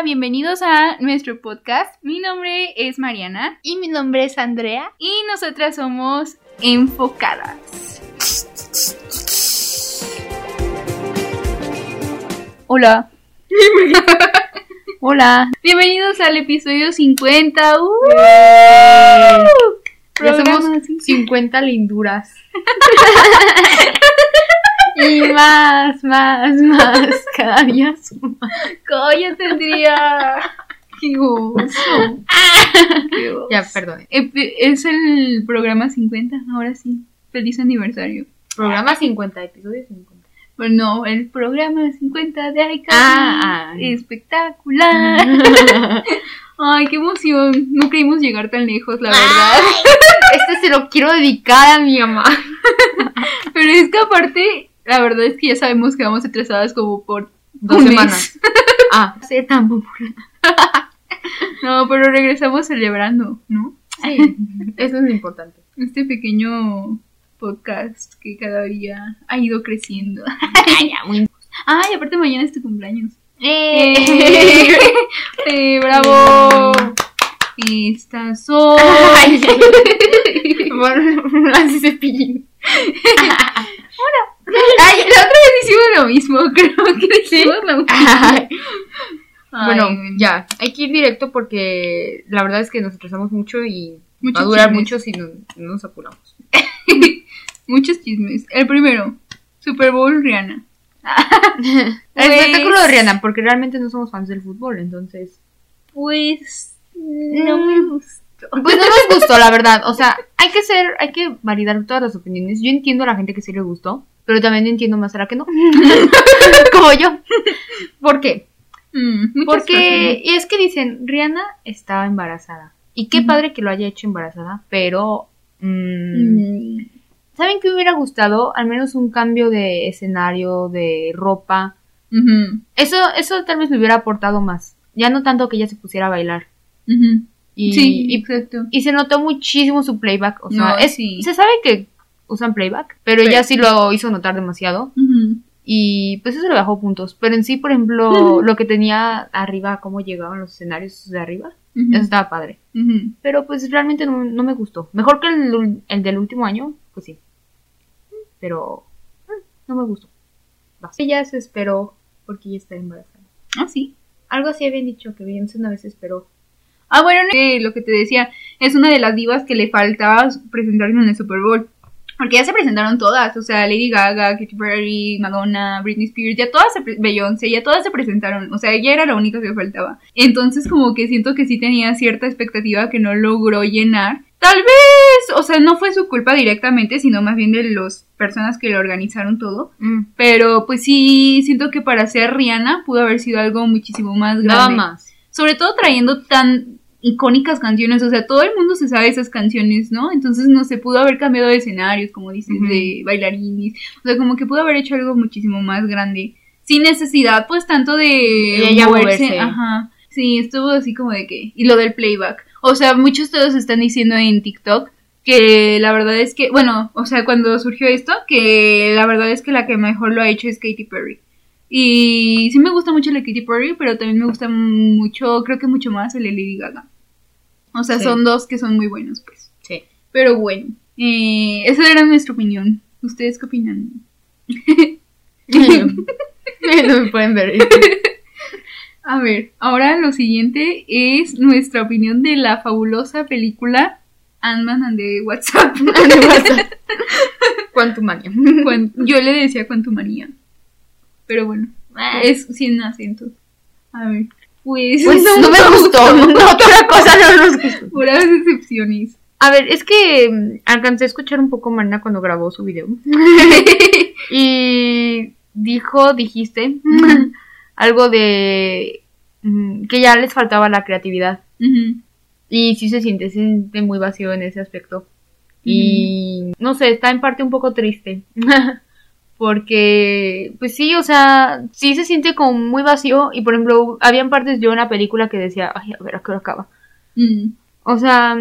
Hola, bienvenidos a nuestro podcast. Mi nombre es Mariana Y mi nombre es Andrea. y nosotras somos enfocadas. Hola. Hola. Bienvenidos al episodio 50. ¡Uh! Ya somos cincuenta. 50 linduras. y más, más, más. Cada día suma. ¡Coño, tendría! ¡Qué gusto! ¡Qué gusto! Ya, perdón. Epi- Es el programa 50, ahora sí. Feliz aniversario. Programa 50, episodio 50. Bueno, el programa 50 de Aika. Ah, ah. Espectacular. Ay, qué emoción. No creímos llegar tan lejos, la verdad. Este se lo quiero dedicar a mi mamá. Pero es que aparte, la verdad es que ya sabemos que vamos atrasadas como por Dos un mes. semanas. Ah, ser tan popular. No, pero regresamos celebrando, ¿no? Sí, eso es lo importante. Este pequeño podcast que cada día ha ido creciendo. Ay, aparte mañana es tu cumpleaños. ¡Eh! Eh, ¡Bravo! Estas son... Ay, bueno, así cepillín. Ay, la otra vez hicimos lo mismo, creo que hicimos lo mismo. Ay, Ay, bueno, ya, hay que ir directo porque la verdad es que nos atrasamos mucho y Muchos va a durar chismes. mucho si no, no nos apuramos. Muchos chismes. El primero, Super Bowl Rihanna. El Pues- espectáculo de Rihanna, porque realmente no somos fans del fútbol, entonces. Pues no me gustó. Pues no nos gustó, la verdad. O sea, hay que ser, hay que validar todas las opiniones. Yo entiendo a la gente que sí le gustó, pero también entiendo más a la que no. Como yo. ¿Por qué? Mm, Porque y es que dicen, Rihanna estaba embarazada. Y qué padre que lo haya hecho embarazada, pero... mm. Mm, ¿Saben qué me hubiera gustado? Al menos un cambio de escenario, de ropa. Eso, eso tal vez me hubiera aportado más. Ya no tanto que ella se pusiera a bailar. Y, sí, y, exacto. y se notó muchísimo su playback. O sea, No, es- sí. se sabe que usan playback, pero Pero- ella sí lo hizo notar demasiado. Y pues eso le bajó puntos. Pero en sí, por ejemplo, lo que tenía arriba, cómo llegaban los escenarios de arriba, eso estaba padre. Pero pues realmente no, no me gustó. Mejor que el, el del último año, pues sí. Pero eh, no me gustó. Va. Ella se esperó porque ella está embarazada. Ah, sí. Algo así habían dicho que Beyoncé una vez esperó. Ah, bueno, eh, lo que te decía, es una de las divas que le faltaba presentarse en el Super Bowl. Porque ya se presentaron todas, o sea, Lady Gaga, Katy Perry, Madonna, Britney Spears, ya todas se, Beyoncé, ya todas se presentaron, o sea, ella era la única que faltaba. Entonces como que siento que sí tenía cierta expectativa que no logró llenar. Tal vez, o sea, no fue su culpa directamente, sino más bien de las personas que le organizaron todo. Mm, Pero pues sí, siento que para ser Rihanna pudo haber sido algo muchísimo más grande Nada más. sobre todo trayendo tan icónicas canciones, o sea, todo el mundo se sabe esas canciones, ¿no? Entonces no se pudo haber cambiado de escenarios, como dices, de bailarines, o sea, como que pudo haber hecho algo muchísimo más grande, sin necesidad, pues, tanto de De ella moverse. ajá, sí, estuvo así como de que, y lo del playback, o sea, muchos todos están diciendo en TikTok que la verdad es que, bueno, o sea, cuando surgió esto, que la verdad es que la que mejor lo ha hecho es Katy Perry. Y sí me gusta mucho de Katy Perry, pero también me gusta mucho, creo que mucho más el de Lady Gaga. O sea, Sí. son dos que son muy buenos, pues. Sí. Pero bueno, eh, esa era nuestra opinión. ¿Ustedes qué opinan? no me pueden ver. A ver, ahora lo siguiente es nuestra opinión de la fabulosa película Ant-Man and the WhatsApp. Quantumania. Cuan- Yo le decía Quantumania. Pero bueno, es sin acento. A ver, pues, Pues no, me gustó. No, otra cosa no nos gustó. Puras decepciones. A ver, es que mm, alcancé a escuchar un poco Marina cuando grabó su video. y dijo, dijiste, algo de mm, que ya les faltaba la creatividad. Y sí se siente, se siente muy vacío en ese aspecto. Y no sé, está en parte un poco triste. Porque, pues sí, o sea, sí se siente como muy vacío. Y por ejemplo, habían partes yo en la película que decía, ay, a ver, ¿a qué hora acaba? Mm. O sea,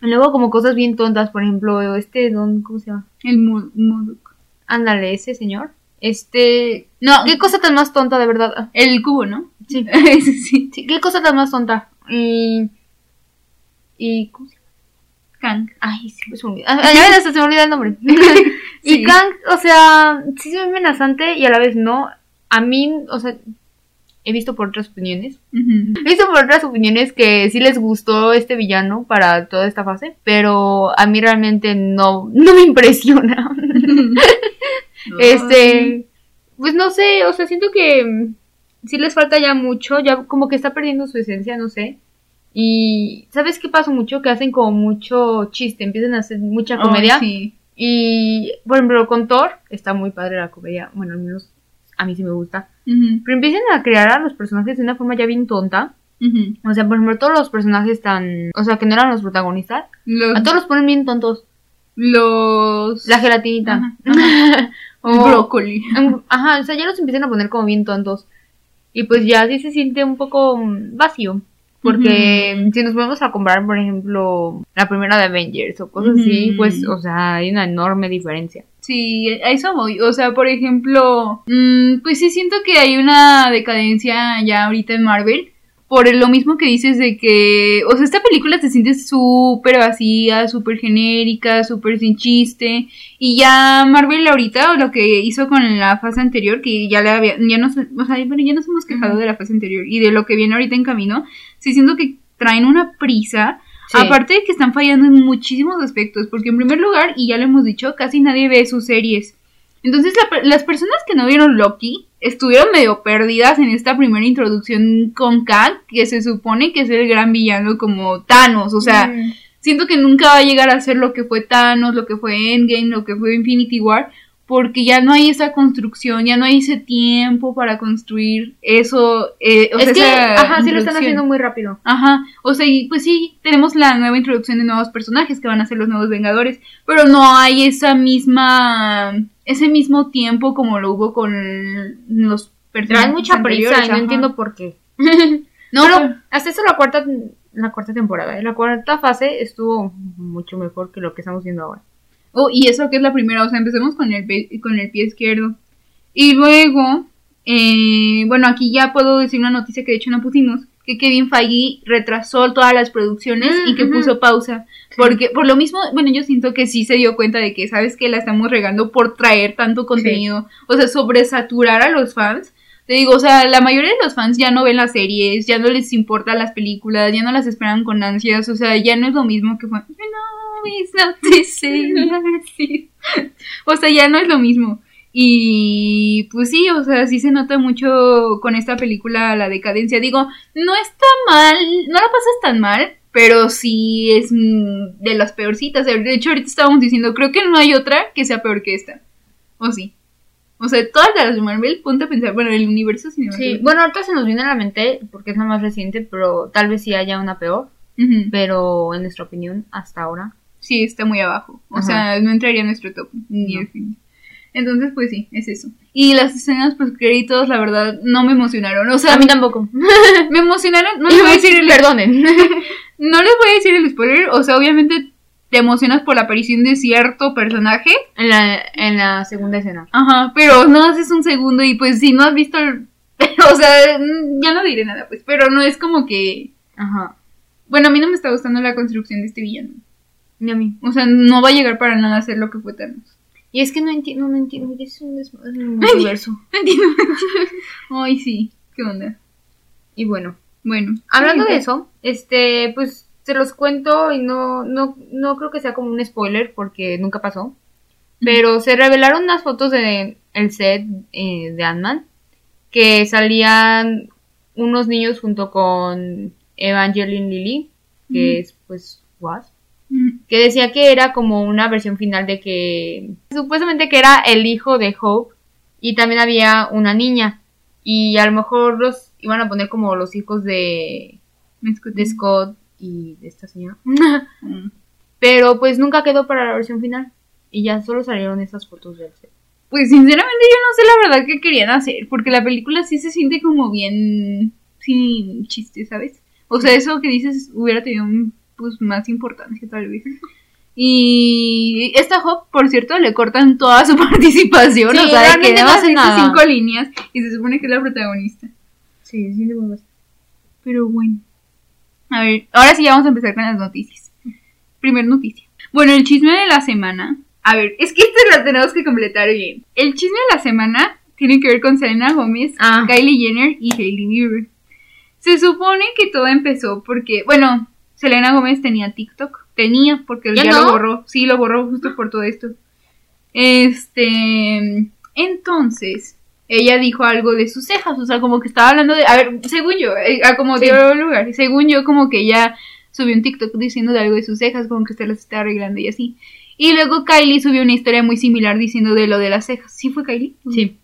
luego como cosas bien tontas, por ejemplo, este, don, ¿cómo se llama? El Modok. Ándale, ese señor. Este, No, qué cosa tan más tonta, de verdad. el cubo, ¿no? Sí. Sí. Sí, ¿Qué cosa tan más tonta? Y. Y. ¿Cómo se llama? Kang. Ay, sí, pues se me olvida. Ah, ya ves, hasta se me olvida el nombre. Sí. Y Kang, o sea, sí se ve amenazante y a la vez no. A mí, o sea, he visto por otras opiniones. He visto por otras opiniones que sí les gustó este villano para toda esta fase, pero a mí realmente no, no me impresiona. Este, pues no sé, o sea, siento que sí les falta ya mucho, ya como que está perdiendo su esencia, no sé. Y ¿sabes qué pasa mucho? Que hacen como mucho chiste, empiezan a hacer mucha comedia. Sí. Y, por ejemplo, con Thor está muy padre la comedia, bueno, al menos a mí sí me gusta. Pero empiezan a crear a los personajes de una forma ya bien tonta. O sea, por ejemplo, todos los personajes tan... O sea, que no eran los protagonistas. Los, A todos los ponen bien tontos. los La gelatinita. O- brócoli. Ajá, o sea, ya los empiezan a poner como bien tontos. Y pues ya sí se siente un poco mm, vacío. Porque si nos ponemos a comparar, por ejemplo, la primera de Avengers o cosas así, pues, o sea, hay una enorme diferencia. Sí, a eso voy. O sea, por ejemplo, mm, pues sí siento que hay una decadencia ya ahorita en Marvel. Por lo mismo que dices de que, o sea, esta película se siente súper vacía, súper genérica, súper sin chiste. Y ya Marvel ahorita, lo que hizo con la fase anterior, que ya le había, ya nos, o sea, bueno, ya nos hemos quejado de la fase anterior y de lo que viene ahorita en camino, sí siento que traen una prisa Sí. Aparte de que están fallando en muchísimos aspectos, porque en primer lugar, y ya lo hemos dicho, casi nadie ve sus series. Entonces la las personas que no vieron Loki estuvieron medio perdidas en esta primera introducción con Kang, que se supone que es el gran villano como Thanos, o sea, Mm. siento que nunca va a llegar a ser lo que fue Thanos, lo que fue Endgame, lo que fue Infinity War, porque ya no hay esa construcción, ya no hay ese tiempo para construir eso. eh, o es sea, que, esa ajá, sí lo están haciendo muy rápido. Ajá, o sea, y pues sí, tenemos la nueva introducción de nuevos personajes que van a ser los nuevos Vengadores, pero no hay esa misma, ese mismo tiempo como lo hubo con los personajes Traen mucha prisa y no ajá. entiendo por qué. No, Pero pero- hasta eso la cuarta, la cuarta temporada. ¿eh? La cuarta fase estuvo mucho mejor que lo que estamos viendo ahora. Oh, y eso que es la primera, o sea, empecemos con el, pie- con el pie izquierdo. Y luego, eh, bueno, aquí ya puedo decir una noticia que de hecho no pusimos, que Kevin Feige retrasó todas las producciones Mm, y que puso pausa. Porque, por lo mismo, bueno, yo siento que sí se dio cuenta de que, ¿sabes que La estamos regando por traer tanto contenido, o sea, sobresaturar a los fans. Te digo, o sea, la mayoría de los fans ya no ven las series, ya no les importan las películas, ya no las esperan con ansias, o sea, ya no es lo mismo que fue. No, it's not the same as it". O sea, ya no es lo mismo. Y pues sí, o sea, sí se nota mucho con esta película la decadencia. Digo, no está mal, no la pasas tan mal, pero sí es de las peorcitas. De hecho, ahorita estábamos diciendo, creo que no hay otra que sea peor que esta. ¿O sí? O sea, todas las de Marvel, ponte a pensar, bueno, el universo Sí, cinematográfico. bueno, ahorita se nos viene a la mente, porque es la más reciente, pero tal vez sí haya una peor. Pero en nuestra opinión, hasta ahora. Sí, está muy abajo. O Ajá. sea, no entraría en nuestro top. Ni No. fin. Entonces, pues sí, es eso. Y las escenas post créditos, la verdad, no me emocionaron. O sea, a mí tampoco. me emocionaron. No les voy a decir el, Perdonen. no les voy a decir el spoiler. O sea, obviamente te emocionas por la aparición de cierto personaje. en, la, en la segunda escena. Ajá, pero no haces un segundo y pues si no has visto el... O sea, ya no diré nada, pues. Pero no es como que... Ajá. Bueno, a mí no me está gustando la construcción de este villano. Ni a mí. O sea, no va a llegar para nada a ser lo que fue Thanos. Y es que no entiendo, no entiendo. Es un multiverso. No entiendo. Ay, sí. ¿Qué onda? y bueno, Bueno. hablando de eso, este, pues se los cuento y no, no, no creo que sea como un spoiler porque nunca pasó. Pero se revelaron unas fotos de el set eh, de Ant-Man que salían unos niños junto con Evangeline Lilly, que es pues Wasp, que decía que era como una versión final de que supuestamente que era el hijo de Hope y también había una niña y a lo mejor los iban a poner como los hijos de, de Scott y de esta señora. Mm. Pero pues nunca quedó para la versión final y ya solo salieron esas fotos del set. Pues sinceramente yo no sé la verdad qué querían hacer, porque la película sí se siente como bien sin chiste, ¿sabes? O sea, eso que dices hubiera tenido un, pues más importancia tal vez. Y esta Hop, por cierto, le cortan toda su participación, Sí, o sea, que no hace nada. cinco líneas y se supone que es la protagonista. Sí, muy básico. Pero bueno. A ver, ahora sí ya vamos a empezar con las noticias. Primer noticia. Bueno, el chisme de la semana. A ver, es que esta la tenemos que completar bien. El chisme de la semana tiene que ver con Selena Gómez, Ah. Kylie Jenner y Hailey Bieber. Se supone que todo empezó porque, bueno, Selena Gómez tenía TikTok. Tenía, porque ¿Ya ya, no? lo borró. Sí, lo borró justo por todo esto. Este. Entonces, ella dijo algo de sus cejas. O sea, como que estaba hablando de. A ver, según yo, eh, a como Sí. dio lugar. Según yo, como que ella subió un TikTok diciendo de algo de sus cejas, como que se las está arreglando y así. Y luego Kylie subió una historia muy similar diciendo de lo de las cejas. ¿Sí fue Kylie? Sí.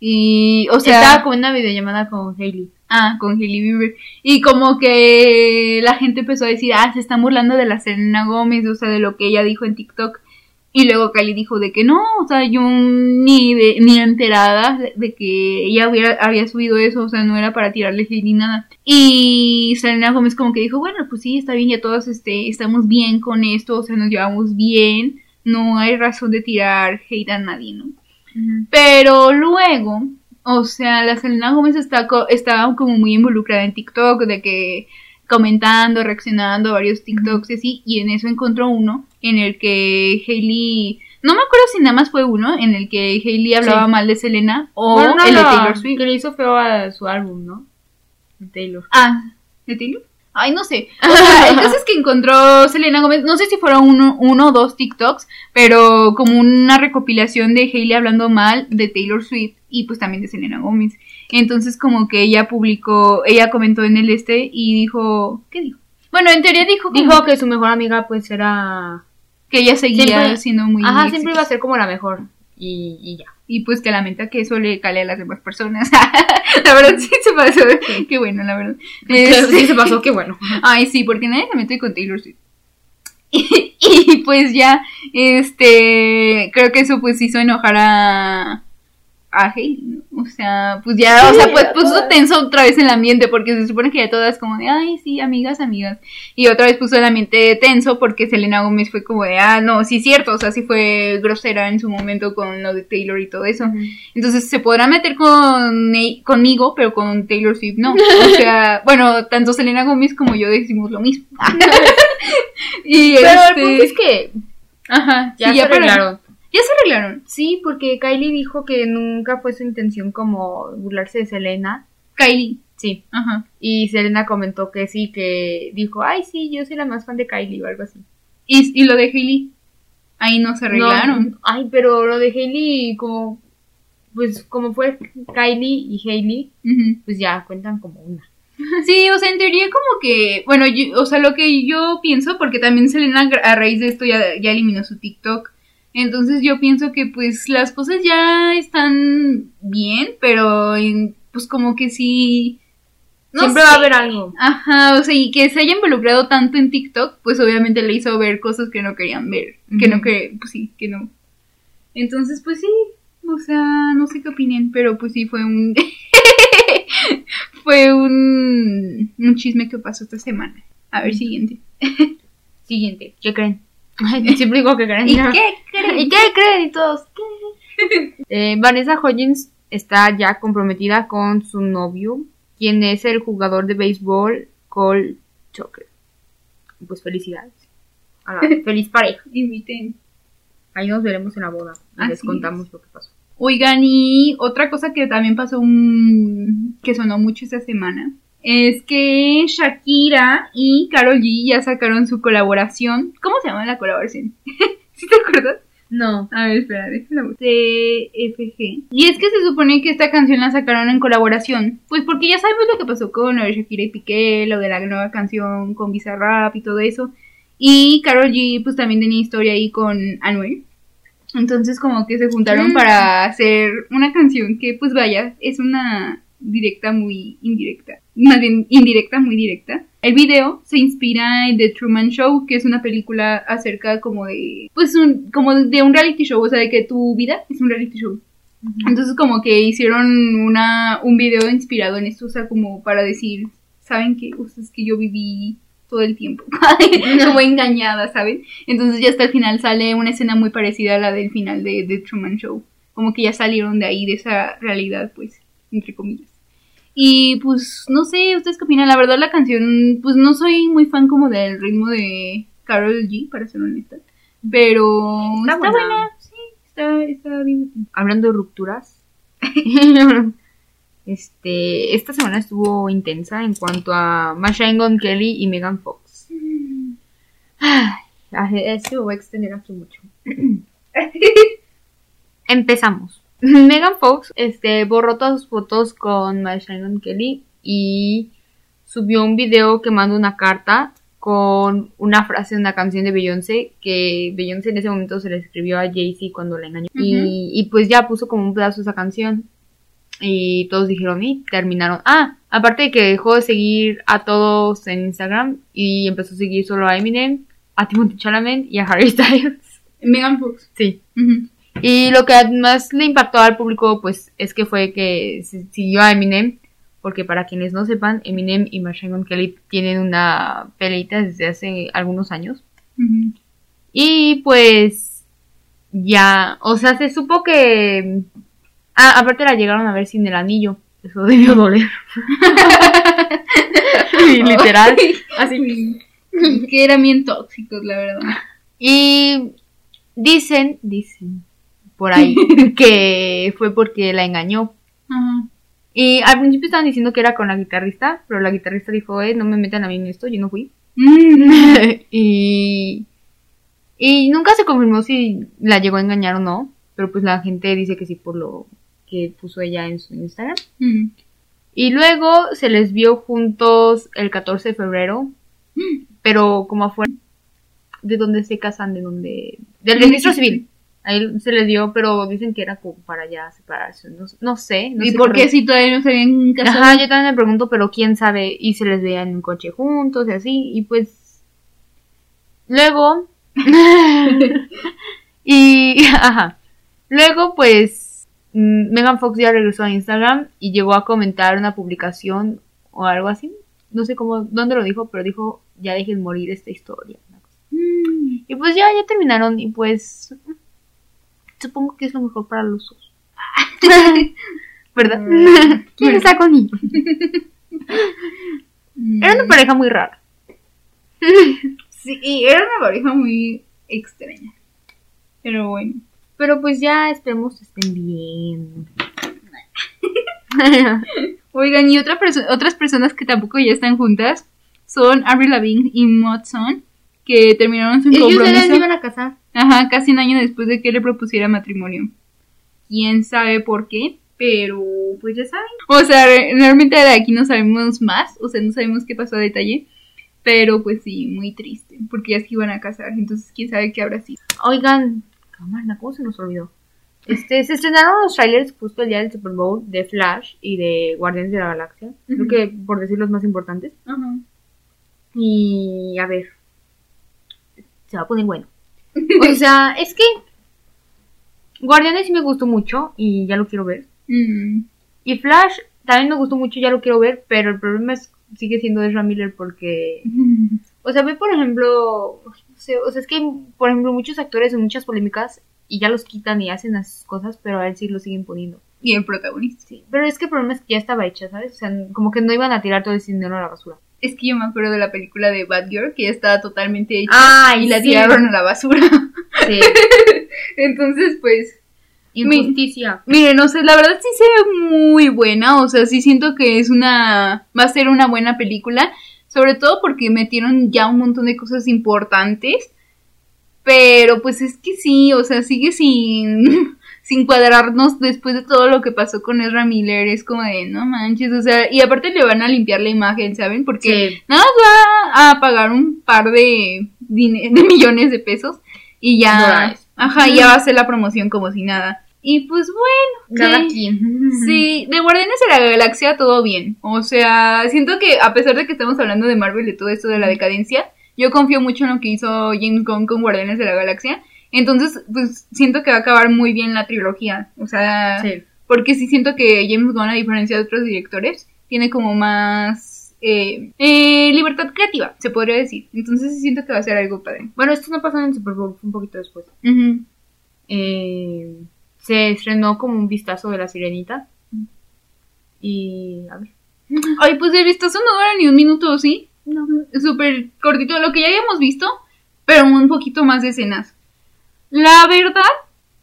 Y, o sea. Estaba con una videollamada con Hailey. Ah, con Hailey Bieber. Y como que la gente empezó a decir, ah, se están burlando de la Selena Gómez, o sea, de lo que ella dijo en TikTok. Y luego Kylie dijo de que no, o sea, yo ni de, ni enterada de, que ella hubiera, había subido eso, o sea, no era para tirarle ni nada. Y Selena Gómez como que dijo, bueno, pues sí, está bien, ya todos este, estamos bien con esto, o sea, nos llevamos bien, no hay razón de tirar hate a nadie, ¿no? Pero luego, o sea, la Selena Gómez está co- estaba como muy involucrada en TikTok, de que comentando, reaccionando a varios TikToks y así, y en eso encontró uno en el que Hailey, no me acuerdo si nada más fue uno, en el que Hailey hablaba Sí. mal de Selena o Bueno, no, el de Taylor Swift. Que le hizo feo a su álbum, ¿no? De Taylor. Ah, ¿de Taylor? Ay, no sé. O sea, el caso es que encontró Selena Gómez, no sé si fueron uno, uno o dos TikToks, pero como una recopilación de Hailey hablando mal de Taylor Swift y pues también de Selena Gómez. Entonces como que ella publicó, ella comentó en el este y dijo, ¿qué dijo? Bueno, en teoría dijo, como Dijo que su mejor amiga pues era... que ella seguía Siempre- siendo muy Ajá, siempre iba a ser como la mejor. Y, y ya. Y pues que lamenta que eso le cale a las demás personas. la verdad sí se pasó. Qué bueno, la verdad. Este- Sí se pasó, qué bueno. Ay, sí, porque nadie se mete con Taylor Swift. Y, y, pues ya, este, creo que eso pues hizo enojar a, a ¿no? O sea, pues ya, o sea, pues puso todas. tenso otra vez el ambiente, porque se supone que ya todas como de, ay, sí, amigas, amigas. Y otra vez puso el ambiente tenso porque Selena Gómez fue como de, ah, no, sí es cierto, o sea, sí fue grosera en su momento con lo de Taylor y todo eso. Entonces se podrá meter con e- conmigo, pero con Taylor Swift no. O sea, bueno, tanto Selena Gómez como yo decimos lo mismo. y Pero este, el punto es que ajá, ya sí, se para- arreglaron. Ya se arreglaron. Sí, porque Kylie dijo que nunca fue su intención como burlarse de Selena. Kylie. Sí. Ajá. Y Selena comentó que sí, que dijo, ay, sí, yo soy la más fan de Kylie o algo así. Y, y lo de Hailey. Ahí no se arreglaron. No, ay, pero lo de Hailey, como, pues como fue Kylie y Hailey, pues ya cuentan como una. Sí, o sea, en teoría como que, bueno, yo- o sea, lo que yo pienso, porque también Selena a raíz de esto ya, ya eliminó su TikTok. Entonces yo pienso que pues las cosas ya están bien, pero en- pues como que sí... no Siempre va a haber algo. Ajá, o sea, y que se haya involucrado tanto en TikTok, pues obviamente le hizo ver cosas que no querían ver, que no que, pues sí, que no. Entonces, pues sí, o sea, no sé qué opinen, pero pues sí fue un fue un un chisme que pasó esta semana. A ver, siguiente. Siguiente, ¿qué creen? Ay, siempre digo que creen. ¿Y ¿no? qué creen? ¿Y qué creen? Y todos, ¿qué? Eh, Vanessa Hodgins está ya comprometida con su novio, quien es el jugador de béisbol Cole Tucker. Pues felicidades. Feliz pareja. Inviten. Ahí nos veremos en la boda. Y les contamos es. lo que pasó. Oigan, y otra cosa que también pasó un... que sonó mucho esta semana es que Shakira y Karol G ya sacaron su colaboración. ¿Cómo se llama la colaboración? ¿Sí te acuerdas? No. A ver, espera, déjala. CFG. Y es que se supone que esta canción la sacaron en colaboración. Pues porque ya sabemos lo que pasó con lo de Shakira y Piqué, lo de la nueva canción con Bizarrap y todo eso. Y Karol G pues también tenía historia ahí con Anuel. Entonces como que se juntaron Mm. para hacer una canción que pues vaya, es una directa muy indirecta. Más bien indirecta muy directa. El video se inspira en The Truman Show, que es una película acerca como de pues un como de un reality show, o sea, de que tu vida es un reality show. Entonces como que hicieron una un video inspirado en esto, o sea, como para decir, saben que es que yo viví todo el tiempo como engañada, ¿saben? Entonces ya hasta el final sale una escena muy parecida a la del final de The Truman Show, como que ya salieron de ahí de esa realidad, pues, entre comillas. Y pues no sé, ¿ustedes qué opinan? La verdad la canción, pues no soy muy fan como del ritmo de Carol G, para ser honesta. Pero Está está, buena. buena. sí, está, está divertida. Hablando de rupturas. este, esta semana estuvo intensa en cuanto a Machine Gun Kelly y Megan Fox. Ay, esto me voy a extender aquí mucho. Empezamos. Megan Fox este, borró todas sus fotos con Gun Kelly y subió un video que manda una carta con una frase de una canción de Beyoncé que Beyoncé en ese momento se le escribió a Jay-Z cuando la engañó. y, y pues ya puso como un pedazo esa canción. Y todos dijeron y terminaron. Ah, aparte de que dejó de seguir a todos en Instagram y empezó a seguir solo a Eminem, a Timothy Chalamet y a Harry Styles. Megan Fox. Sí. Y lo que más le impactó al público, pues, es que fue que siguió a Eminem. Porque para quienes no sepan, Eminem y Machine Gun Kelly tienen una peleita desde hace algunos años. Y pues ya, o sea, se supo que... Ah, aparte la llegaron a ver sin el anillo. Eso debió doler. Sí, literal. Así. que eran bien tóxicos, la verdad. Y dicen, dicen por ahí, que fue porque la engañó. Ajá. Y al principio estaban diciendo que era con la guitarrista, pero la guitarrista dijo, eh, no me metan a mí en esto, yo no fui. Mm. y, y nunca se confirmó si la llegó a engañar o no, pero pues la gente dice que sí por lo que puso ella en su Instagram. Ujú. Y luego se les vio juntos el 14 de febrero, pero como afuera de donde se casan, de donde... del registro civil. Ahí se les dio, pero dicen que era como para ya separarse. No, no sé. No ¿Y sé por qué si todavía no se habían casado? Ajá, yo también me pregunto, pero quién sabe. Y se les veía en un coche juntos y así. Y pues. Luego. y. Ajá. Luego, pues. mm, Megan Fox ya regresó a Instagram y llegó a comentar una publicación o algo así. No sé cómo, dónde lo dijo, pero dijo: Ya dejen morir esta historia. Mm. Y pues ya, ya terminaron. Y pues. Supongo que es lo mejor para los dos. ¿Verdad? Mm. ¿Quién está conmigo? Mm. Era una pareja muy rara. Sí, era una pareja muy extraña. Pero bueno. Pero pues ya esperemos que estén bien. Oigan, y otra perso- otras personas que tampoco ya están juntas son Avril Lavigne y Mudson, que terminaron su Ellos ya compromiso. se iban a casar. Ajá, casi un año después de que le propusiera matrimonio. Quién sabe por qué, pero pues ya saben. O sea, re- realmente de aquí no sabemos más, o sea, no sabemos qué pasó a detalle. Pero pues sí, muy triste, porque ya se iban a casar, entonces quién sabe qué habrá sido. Oigan, cámara, ¿cómo se nos olvidó? Este, se estrenaron los trailers justo el día del Super Bowl de Flash y de Guardianes de la Galaxia. Creo Ujú. que por decir los más importantes. Ajá. Y a ver. Se va a poner bueno. O sea, es que Guardianes sí me gustó mucho y ya lo quiero ver. Mm. Y Flash también me gustó mucho y ya lo quiero ver, pero el problema es sigue siendo Ezra Miller porque O sea, ve por ejemplo, no sé, o sea, es que por ejemplo muchos actores en muchas polémicas y ya los quitan y hacen las cosas, pero a él sí lo siguen poniendo. Y el protagonista. Sí, pero es que el problema es que ya estaba hecha, ¿sabes? O sea, como que no iban a tirar todo ese dinero a la basura. Es que yo me acuerdo de la película de Bad Girl, que ya estaba totalmente hecha Ay, y la sí. tiraron a la basura. Sí. Entonces, pues, Injusticia. miren, no sé, la verdad sí se ve muy buena, o sea, sí siento que es una, va a ser una buena película, sobre todo porque metieron ya un montón de cosas importantes, pero pues es que sí, o sea, sigue sin, sin cuadrarnos después de todo lo que pasó con Ezra Miller, es como de, no manches, o sea, y aparte le van a limpiar la imagen, ¿saben? Porque Sí. nada más va a pagar un par de, de millones de pesos y ya, ajá, ya va a hacer la promoción como si nada. Y pues bueno, Cada sí. quien. Sí, de Guardianes de la Galaxia todo bien. O sea, siento que a pesar de que estamos hablando de Marvel y todo esto de la decadencia, yo confío mucho en lo que hizo James Gunn con Guardianes de la Galaxia. Entonces, pues siento que va a acabar muy bien la trilogía. O sea, Sí. porque sí siento que James Gunn, a diferencia de otros directores, tiene como más eh, eh, libertad creativa, se podría decir. Entonces sí siento que va a ser algo padre. Bueno, esto no pasó en el Super Bowl, fue un poquito después. Ujú. Eh, se estrenó como un vistazo de la sirenita. Y a ver. Ay, pues el vistazo no dura ni un minuto, ¿sí? No. Súper cortito, lo que ya habíamos visto, pero un poquito más de escenas. La verdad,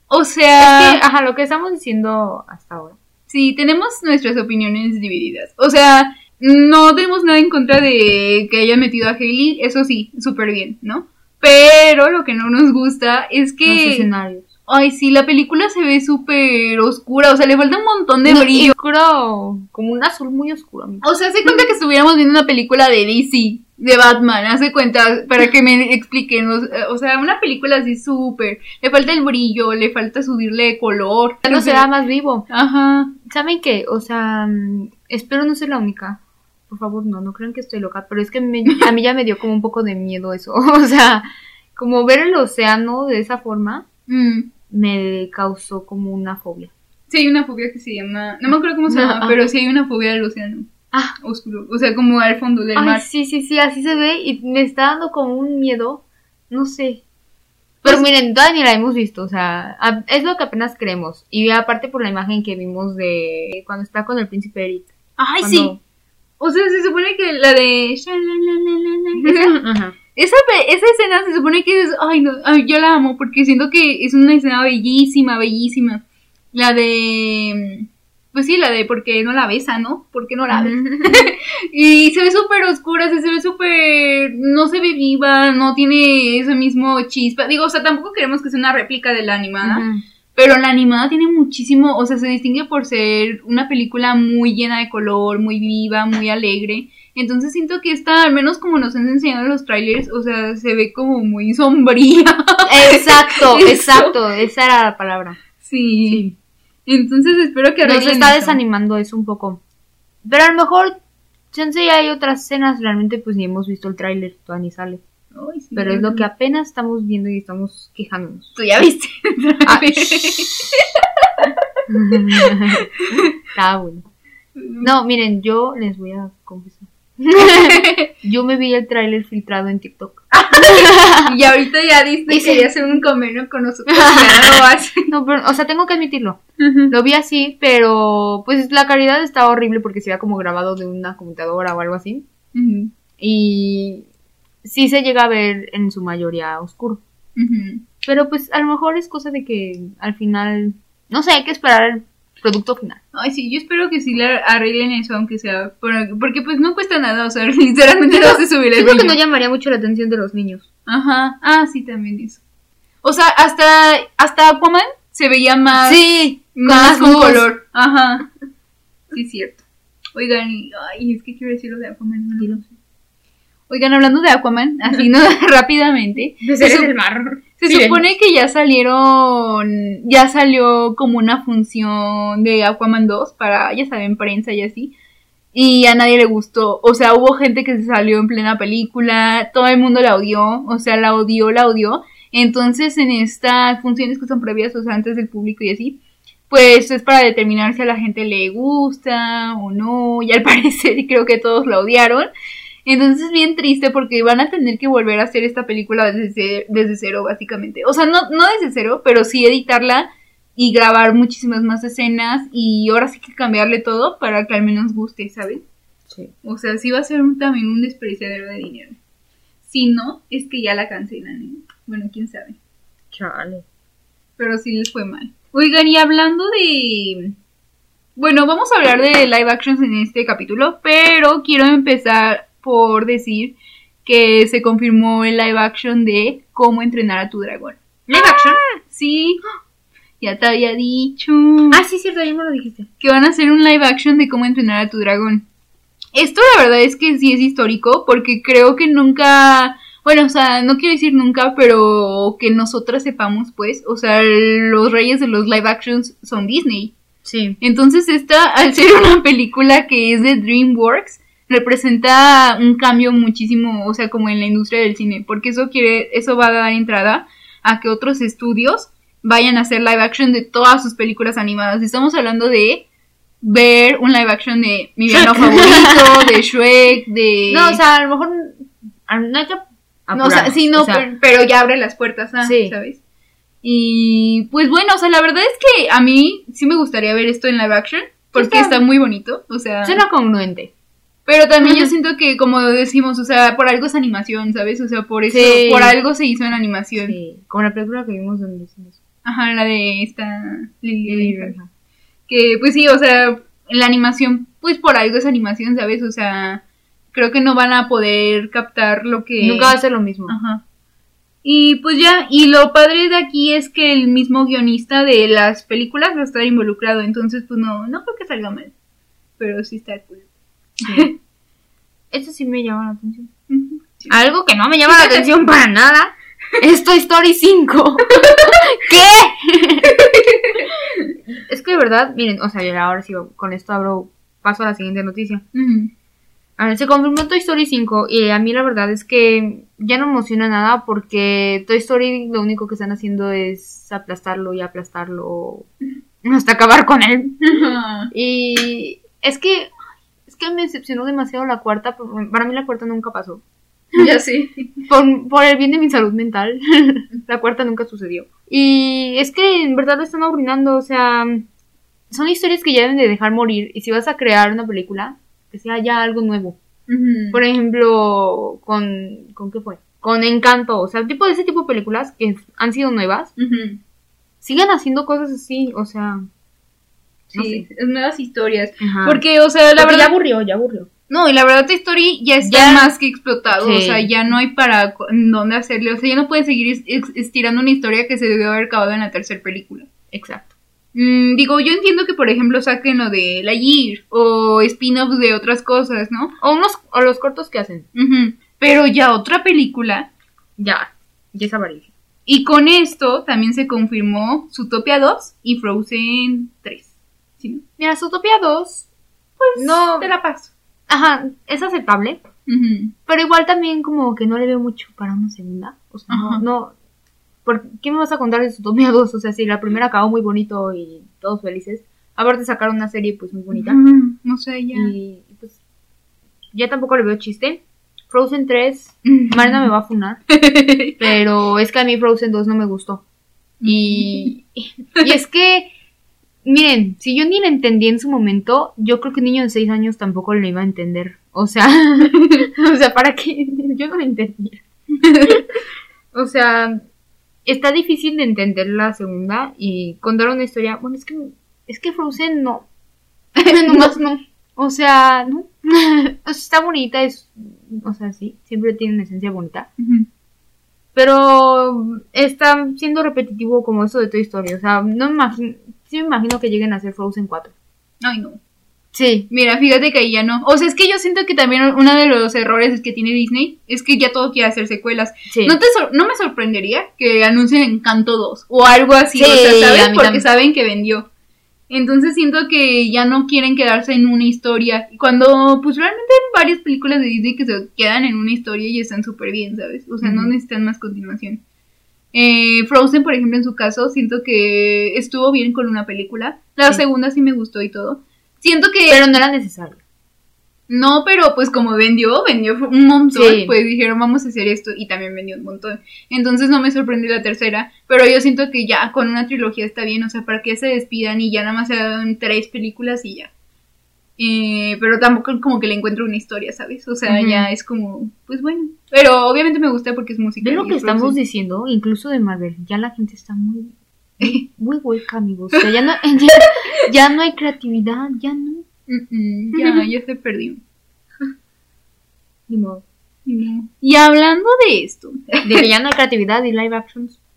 o sea, Es que, ajá, lo que estamos diciendo hasta ahora. sí, tenemos nuestras opiniones divididas. O sea, no tenemos nada en contra de que haya metido a Hailey, eso sí, súper bien, ¿no? Pero lo que no nos gusta es Los que... escenarios. Ay, sí, la película se ve súper oscura, o sea, le falta un montón de No, brillo. oscuro, como un azul muy oscuro. amigo. O sea, hace cuenta que estuviéramos viendo una película de DC, de Batman, hace cuenta, para que me expliquen, o, o sea, una película así súper, le falta el brillo, le falta subirle color. Ya no se da más vivo. Ajá. ¿Saben qué? O sea, mm, espero no ser la única. Por favor, no, no crean que estoy loca, pero es que me- a mí ya me dio como un poco de miedo eso. O sea, como ver el océano de esa forma Mm. Me causó como una fobia. Sí, hay una fobia que se llama, no me acuerdo cómo se llama, ah. pero sí hay una fobia del océano Ah, oscuro, o sea, como al fondo del ay, mar. sí, sí, sí, así se ve y me está dando como un miedo, no sé. Pero Pues- miren, todavía ni la hemos visto, o sea, a- es lo que apenas creemos. Y aparte por la imagen que vimos de cuando está con el príncipe Eric. Ay, cuando- sí. O sea, se supone que la de... Ajá. Esa, esa escena se supone que es... Ay, no, ay, yo la amo porque siento que es una escena bellísima, bellísima. La de... Pues sí, la de por qué no la besa, ¿no? ¿Por qué no la besa? Y se ve súper oscura, se, se ve súper... No se ve viva, no tiene ese mismo chispa. Digo, o sea, tampoco queremos que sea una réplica de la animada. Pero la animada tiene muchísimo, o sea, se distingue por ser una película muy llena de color, muy viva, muy alegre. Entonces siento que esta, al menos como nos han enseñado en los trailers, o sea, se ve como muy sombría. Exacto, exacto, esa era la palabra. Sí. Entonces espero que Nos está desanimando eso un poco. Pero a lo mejor, chance ya hay otras escenas, realmente pues ni hemos visto el tráiler, todavía ni sale. Ay, sí, Pero es lo que apenas estamos viendo y estamos quejándonos. Tú ya viste. Ah. Está bueno. No, miren, yo les voy a confesar. Yo me vi el tráiler filtrado en TikTok. y ahorita ya diste Y que sí. quería hacer un convenio con nosotros. no pero, o sea, tengo que admitirlo. Lo vi así, pero pues la calidad estaba horrible porque se veía como grabado de una computadora o algo así. Y sí se llega a ver en su mayoría oscuro. Pero pues a lo mejor es cosa de que al final, no sé, hay que esperar producto final. Ay, sí, yo espero que sí le arreglen eso, aunque sea. por- Porque pues no cuesta nada, o sea, literalmente no se subir el Yo creo que no llamaría mucho la atención de los niños. Ajá, ah, sí, también eso. O sea, hasta, hasta Aquaman se veía más, Sí, más con color. Ajá. Sí, cierto. Oigan, y- ay, es que quiero decir lo de Aquaman. no lo sé. Oigan, hablando de Aquaman, así no rápidamente. De se, sup- el mar. se supone que ya salieron, ya salió como una función de Aquaman 2 para, ya saben, prensa y así. Y a nadie le gustó. O sea, hubo gente que se salió en plena película, todo el mundo la odió, o sea, la odió, la odió. Entonces, en estas funciones que son previas, o sea, antes del público y así, pues es para determinar si a la gente le gusta o no. Y al parecer creo que todos la odiaron. Entonces es bien triste porque van a tener que volver a hacer esta película desde, ce- desde cero, básicamente. O sea, no, no desde cero, pero sí editarla y grabar muchísimas más escenas y ahora sí que cambiarle todo para que al menos guste, ¿sabes? Sí. O sea, sí va a ser un- también un desperdiciadero de dinero. Si no, es que ya la cancelan. ¿eh? Bueno, quién sabe. Chale. Pero sí les fue mal. Oigan, y hablando de... Bueno, vamos a hablar de live actions en este capítulo, pero quiero empezar por decir que se confirmó el live action de Cómo entrenar a tu dragón. ¿Live action? Sí, ya te había dicho Ah, sí, cierto, ya me lo dijiste. que van a hacer un live action de Cómo entrenar a tu dragón. Esto la verdad es que sí es histórico porque creo que nunca... Bueno, o sea, no quiero decir nunca, pero que nosotras sepamos, pues, o sea, los reyes de los live actions son Disney. Sí. Entonces esta, al ser una película que es de DreamWorks, representa un cambio muchísimo, o sea, como en la industria del cine, porque eso quiere, eso va a dar entrada a que otros estudios vayan a hacer live action de todas sus películas animadas. Estamos hablando de ver un live action de mi villano favorito, de Shrek, de... No, o sea, a lo mejor no hay que No, o sea, sí, no, o sea, pero, pero ya abre las puertas, ah, Sí. ¿sabes? Y pues bueno, o sea, la verdad es que a mí sí me gustaría ver esto en live action, porque Está- está muy bonito, o sea, Suena congruente. Pero también yo siento que como decimos, o sea, por algo es animación, ¿sabes? O sea, por eso, Sí. por algo se hizo en animación. Sí, como la película que vimos donde eso. Ajá, la de esta Lily. Que pues sí, o sea, la animación, pues por algo es animación, ¿sabes? O sea, creo que no van a poder captar lo que... Nunca va a ser lo mismo. Ajá. Y pues ya, y lo padre de aquí es que el mismo guionista de las películas va a estar involucrado, entonces pues no, no creo que salga mal. Pero sí está cool. Sí. Eso sí me llama la atención. Sí. Algo que no me llama la atención para nada es Toy Story 5. ¿Qué? es que de verdad, miren, o sea, ya ahora sí, con esto abro paso a la siguiente noticia. A ver, se confirmó Toy Story 5 y a mí la verdad es que ya no emociona nada porque Toy Story lo único que están haciendo es aplastarlo y aplastarlo hasta acabar con él. Y es que es que me decepcionó demasiado la cuarta, para mí la cuarta nunca pasó. Ya sí. Por, por el bien de mi salud mental, la cuarta nunca sucedió. Y es que en verdad lo están arruinando, o sea, son historias que ya deben de dejar morir. Y si vas a crear una película, que sea ya algo nuevo. Por ejemplo, con. ¿Con qué fue? Con Encanto, o sea, tipo de ese tipo de películas que han sido nuevas, sigan haciendo cosas así, o sea. No Sí, sé. nuevas historias. Ajá. Porque, o sea, la Porque verdad... ya aburrió, ya aburrió. No, y la verdad Toy Story ya está Ya- más que explotado, Sí. o sea, ya no hay para dónde hacerle, o sea, ya no pueden seguir estirando una historia que se debió haber acabado en la tercera película. Exacto. Mm, digo, yo entiendo que, por ejemplo, saquen lo de la Year o spin-offs de otras cosas, ¿no? O unos, o los cortos que hacen. Pero ya otra película, Ya. Ya es avaricia. y con esto también se confirmó Zootopia 2 y Frozen 3. Mira, Zootopia 2. Pues. No. Te la paso. Ajá, es aceptable. Pero igual también como que no le veo mucho para una segunda. O sea, no, Ajá. no. ¿Por qué me vas a contar de Zootopia 2? O sea, si la primera acabó muy bonito y todos felices. Aparte sacaron una serie pues muy bonita. No sé, ya. Y pues ya tampoco le veo chiste. Frozen 3, Marina me va a funar. Pero es que a mí Frozen 2 no me gustó. Y, y es que, miren, si yo ni la entendí en su momento, yo creo que un niño de 6 años tampoco le iba a entender. O sea, o sea, ¿para qué? Yo no la entendía. o sea, está difícil de entender la segunda y contar una historia. Bueno, es que, es que Frozen no. Nomás no. O sea, no. O sea, está bonita, es. O sea, sí, siempre tiene una esencia bonita. Pero está siendo repetitivo como eso de Toy Story. O sea, no me imagino. Sí me imagino que lleguen a hacer Frozen 4. Ay, no. Sí. Mira, fíjate que ahí ya no. O sea, es que yo siento que también uno de los errores que tiene Disney es que ya todo quiere hacer secuelas. Sí. No, te sor- no me sorprendería que anuncien Encanto 2 o algo así, Sí, o sea, ¿sabes? Porque también. saben que vendió. Entonces siento que ya no quieren quedarse en una historia. Cuando, pues realmente hay varias películas de Disney que se quedan en una historia y están súper bien, ¿sabes? O sea, no necesitan más continuación. Eh, Frozen, por ejemplo, en su caso, siento que estuvo bien con una película. La Sí. segunda sí me gustó y todo. Siento que... Pero no era necesario. No, pero pues como vendió, vendió un montón, Sí. pues dijeron vamos a hacer esto y también vendió un montón. Entonces no me sorprendió la tercera, pero yo siento que ya con una trilogía está bien, o sea, para que se despidan y ya nada más se hagan tres películas y ya. Eh, pero tampoco como que le encuentro una historia, ¿sabes? O sea, ya es como, pues bueno. Pero obviamente me gusta porque es música. ¿Ves lo que es estamos diciendo? Incluso de Marvel. Ya la gente está muy. Muy, hueca, amigos. O sea, ya no, ya, ya no hay creatividad, ya no. Mm, ya, ya se perdió. Ni modo. Y hablando de esto, De que ya no hay creatividad y live actions.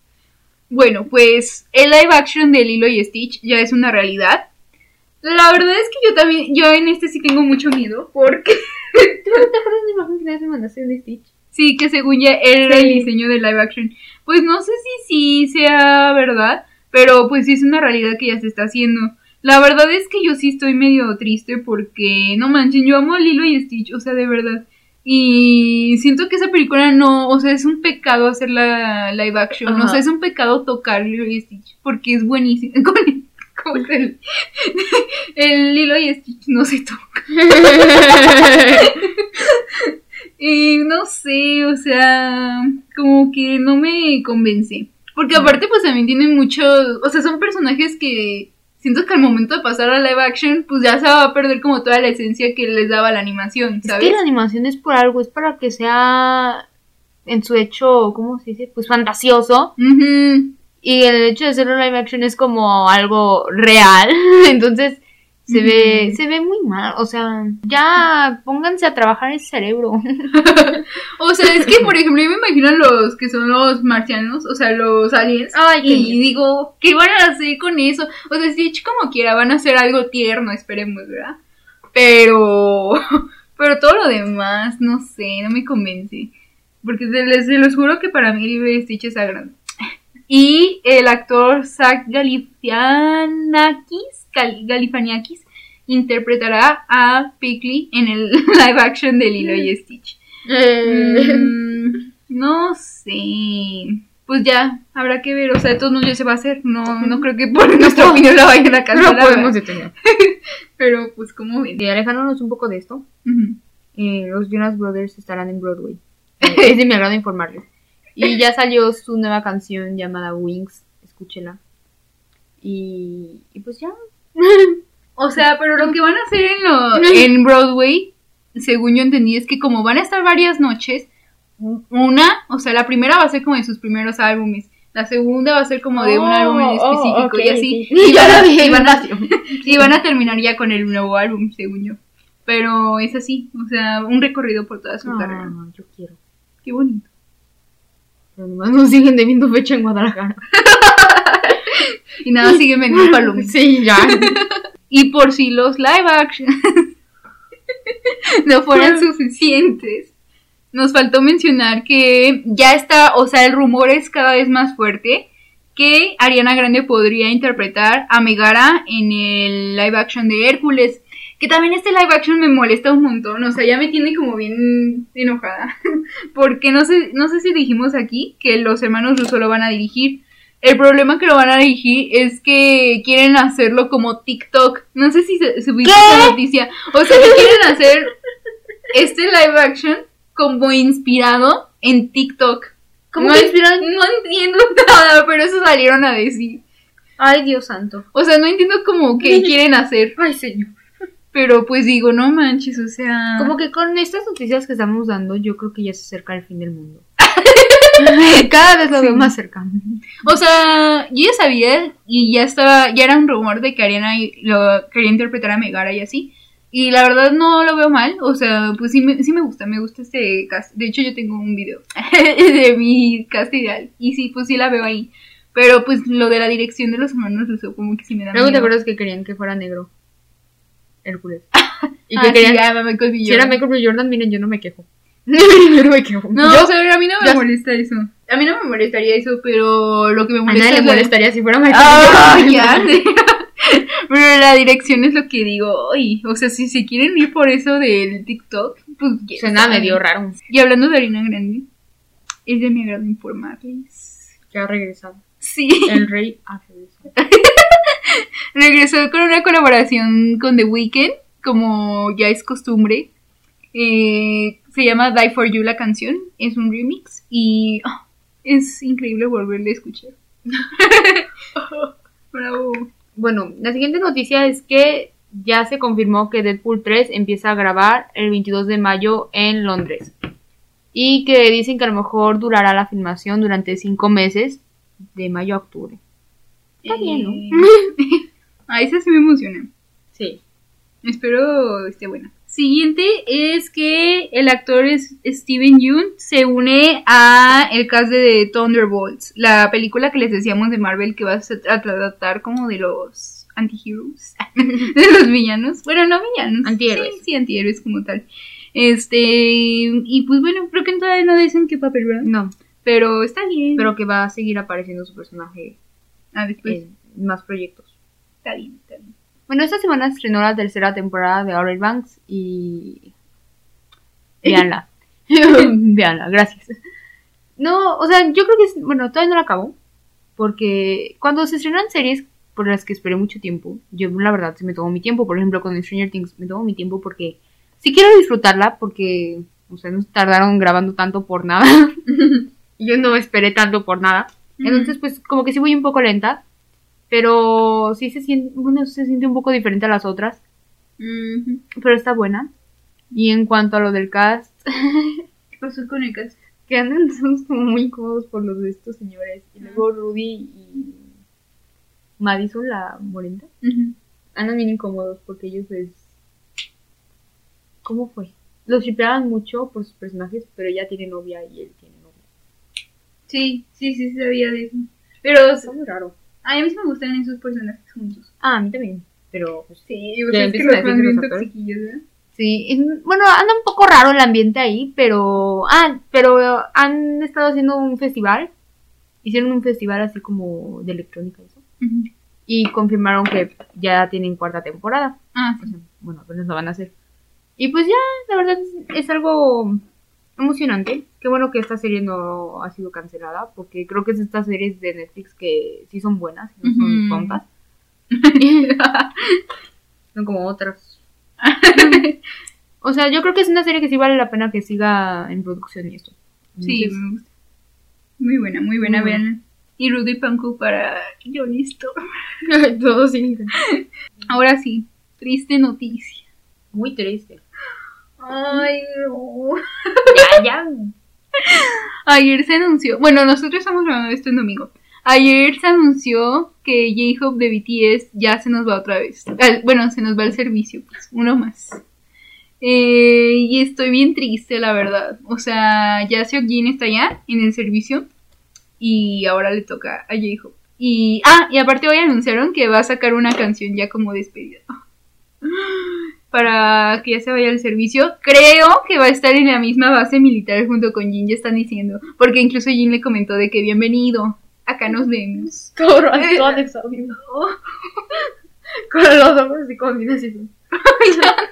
Bueno, pues el live action de Lilo y Stitch ya es una realidad. La verdad es que yo también, yo en este sí tengo mucho miedo, porque ¿Tú no te acuerdas de la imagen que me mandaste de Stitch? sí, que según ya era Sí. el diseño de live action. Pues no sé si sí sea verdad, pero pues sí es una realidad que ya se está haciendo. La verdad es que yo sí estoy medio triste porque, no manchen, yo amo a Lilo y Stitch, o sea, de verdad. Y siento que esa película no, o sea, es un pecado hacer la live action, o sea, es un pecado tocar Lilo y Stitch porque es buenísimo. Con el, el, Lilo y Stitch no se toca. Y no sé, o sea, como que no me convence. Porque aparte, pues también tienen muchos, o sea, son personajes que siento que al momento de pasar a live action, pues ya se va a perder como toda la esencia que les daba la animación, Es ¿sabes? que la animación es por algo, es para que sea en su hecho, ¿cómo se dice? Pues fantasioso. Ujú. Y el hecho de hacerlo live action es como algo real. Entonces se ve, se ve muy mal. O sea, ya pónganse a trabajar el cerebro. O sea, es que, por ejemplo, yo me imagino los que son los marcianos, o sea, los aliens. Ay, y digo, ¿qué van a hacer con eso? O sea, Stitch como quiera, van a hacer algo tierno, esperemos, ¿verdad? Pero, pero todo lo demás, no sé, no me convence. Porque se les, se los juro que para mí de Stitch es sagrado. Y el actor Zach Galifianakis, Gal- Galifianakis interpretará a Pickley en el live action de Lilo y Stitch. Mm, no sé. Pues ya, habrá que ver. O sea, de todos modos ya se va a hacer. No, no creo que por nuestra opinión la vayan a no cancelar. podemos ¿verdad? detener. Pero pues, como ven? Y alejándonos un poco de esto, eh, los Jonas Brothers estarán en Broadway. Eh, es de mi agrado informarles. Y ya salió su nueva canción llamada Wings. Escúchela. Y, y pues ya. O sea, pero lo que van a hacer en, lo, en Broadway, según yo entendí, es que como van a estar varias noches, una, o sea, la primera va a ser como de sus primeros álbumes. La segunda va a ser como de un Oh, álbum en oh, específico ok, y así. sí. Y, van a, y van a- y van a terminar ya con el nuevo álbum, según yo. Pero es así, o sea, un recorrido por toda su carrera. Ah, yo quiero. Qué bonito. Pero nomás nos siguen debiendo fecha en Guadalajara. Y nada, siguen vendiendo palomitas. Sí, ya. Y por si los live action no fueran suficientes, nos faltó mencionar que ya está, o sea, el rumor es cada vez más fuerte que Ariana Grande podría interpretar a Megara en el live action de Hércules. Que también este live action me molesta un montón, o sea, ya me tiene como bien enojada. Porque no sé, no sé si dijimos aquí que los hermanos Russo lo van a dirigir. El problema que lo van a dirigir es que quieren hacerlo como TikTok. No sé si se subiste esa noticia. O sea, que quieren hacer este live action como inspirado en TikTok. ¿Cómo no, inspirado No entiendo nada, pero eso salieron a decir. Ay, Dios santo. O sea, no entiendo como qué quieren hacer. Ay, señor. Pero pues digo, no manches, o sea. Como que con estas noticias que estamos dando, yo creo que ya se acerca el fin del mundo. Cada vez lo veo Sí. más cercano. O sea, yo ya sabía y ya estaba, ya era un rumor de que Ariana lo quería interpretar a Megara y así. Y la verdad no lo veo mal, o sea, pues sí me, sí me gusta, me gusta este cast. De hecho yo tengo un video de mi cast ideal y sí, pues sí la veo ahí. Pero pues lo de la dirección de los hermanos Russo como que sí me da Luego te miedo. acuerdas que querían que fuera negro. Hércules. Y Ah, que sí, querían. ya, Michael B. si era Jordan. Michael B. Jordan, miren, yo no me quejo. yo no me quejo. No, yo, o sea, a mí no me molesta eso. A mí no me molestaría eso, pero lo que me a molesta nadie le molestaría si fuera Michael Ah, B. Jordan. Pero la dirección es lo que digo. Ay, o sea, si se quieren ir por eso del TikTok, pues Suena medio raro. Y hablando de Harina Grande, es de mi agrado informarles. Que ha regresado. Sí, El rey ha regresado. Regresó con una colaboración con The Weeknd, como ya es costumbre. Eh, se llama Die for You la canción, es un remix y ah, es increíble volverle a escuchar. Bravo. Bueno, la siguiente noticia es que ya se confirmó que Deadpool 3 empieza a grabar el 22 de mayo en Londres. Y que dicen que a lo mejor durará la filmación durante 5 meses, de mayo a octubre. Está bien, ¿no? A esa sí me emociona. Sí. Espero esté buena. Siguiente es que el actor es Steven Yeun se une a el cast de Thunderbolts, la película que les decíamos de Marvel que va a tratar como de los antiheroes, de los villanos. Bueno, no villanos. Antihéroes. Sí, sí, antihéroes como tal. Este, y pues bueno, creo que todavía no dicen qué papel, ¿verdad? No, Pero está bien. pero que va a seguir apareciendo su personaje ah, después en más proyectos. Bueno, esta semana estrenó la tercera temporada de Outer Banks y... Veanla. Veanla, gracias. No, o sea, yo creo que es... Bueno, todavía no la acabo. Porque cuando se estrenan series por las que esperé mucho tiempo, yo la verdad sí me tomo mi tiempo. Por ejemplo, con Stranger Things me tomo mi tiempo porque sí quiero disfrutarla porque, o sea, no se tardaron grabando tanto por nada. yo no esperé tanto por nada. Entonces, pues como que sí voy un poco lenta. Pero sí se siente, bueno, se siente un poco diferente a las otras. Pero está buena. Y en cuanto a lo del cast, ¿Qué pasó con el cast? que andan todos como muy incómodos por los de estos señores. Y luego Rudy y Madison, la morenta, andan bien incómodos porque ellos es... ¿Cómo fue? Los shipeaban mucho por sus personajes, pero ella tiene novia y él tiene novia. Sí, sí, sí, sabía de eso. Pero Está muy raro. A mí sí me gustan esos personajes juntos. Ah, a mí también. Pero pues, Sí, Ya o sea, es que los fans bien toxiquillos, ¿verdad? Sí, es- bueno, anda un poco raro el ambiente ahí, pero... Ah, pero han estado haciendo un festival. Hicieron un festival así como de electrónica eso. Y confirmaron que ya tienen cuarta temporada. Ah, O sí. sea, bueno, apenas lo van a hacer. Y pues ya, la verdad es algo emocionante. Qué bueno que esta serie no ha sido cancelada, porque creo que es estas series de Netflix que sí son buenas, no son Ujú. tontas. son como otras. o sea, yo creo que es una serie que sí vale la pena que siga en producción y esto. Sí, Entonces. Muy buena, muy buena, Muy vean. Y Rudy Panku para yo listo. todo sí. Ahora sí, triste noticia. Muy triste. Ay, no. Ya, ya. Ayer se anunció, bueno, nosotros estamos grabando esto en domingo. Ayer se anunció que J-Hope de BTS ya se nos va otra vez. Bueno, se nos va el servicio, pues, uno más. Eh, y estoy bien triste, la verdad. O sea, ya Seokjin está ya en el servicio y ahora le toca a J-Hope. Y, ah, y aparte hoy anunciaron que va a sacar una canción ya como despedida. Para que ya se vaya al servicio. Creo que va a estar en la misma base militar junto con Jin, ya están diciendo. Porque incluso Jin le comentó de que bienvenido. Acá nos vemos. Todo, todo exhausto. Con los ojos así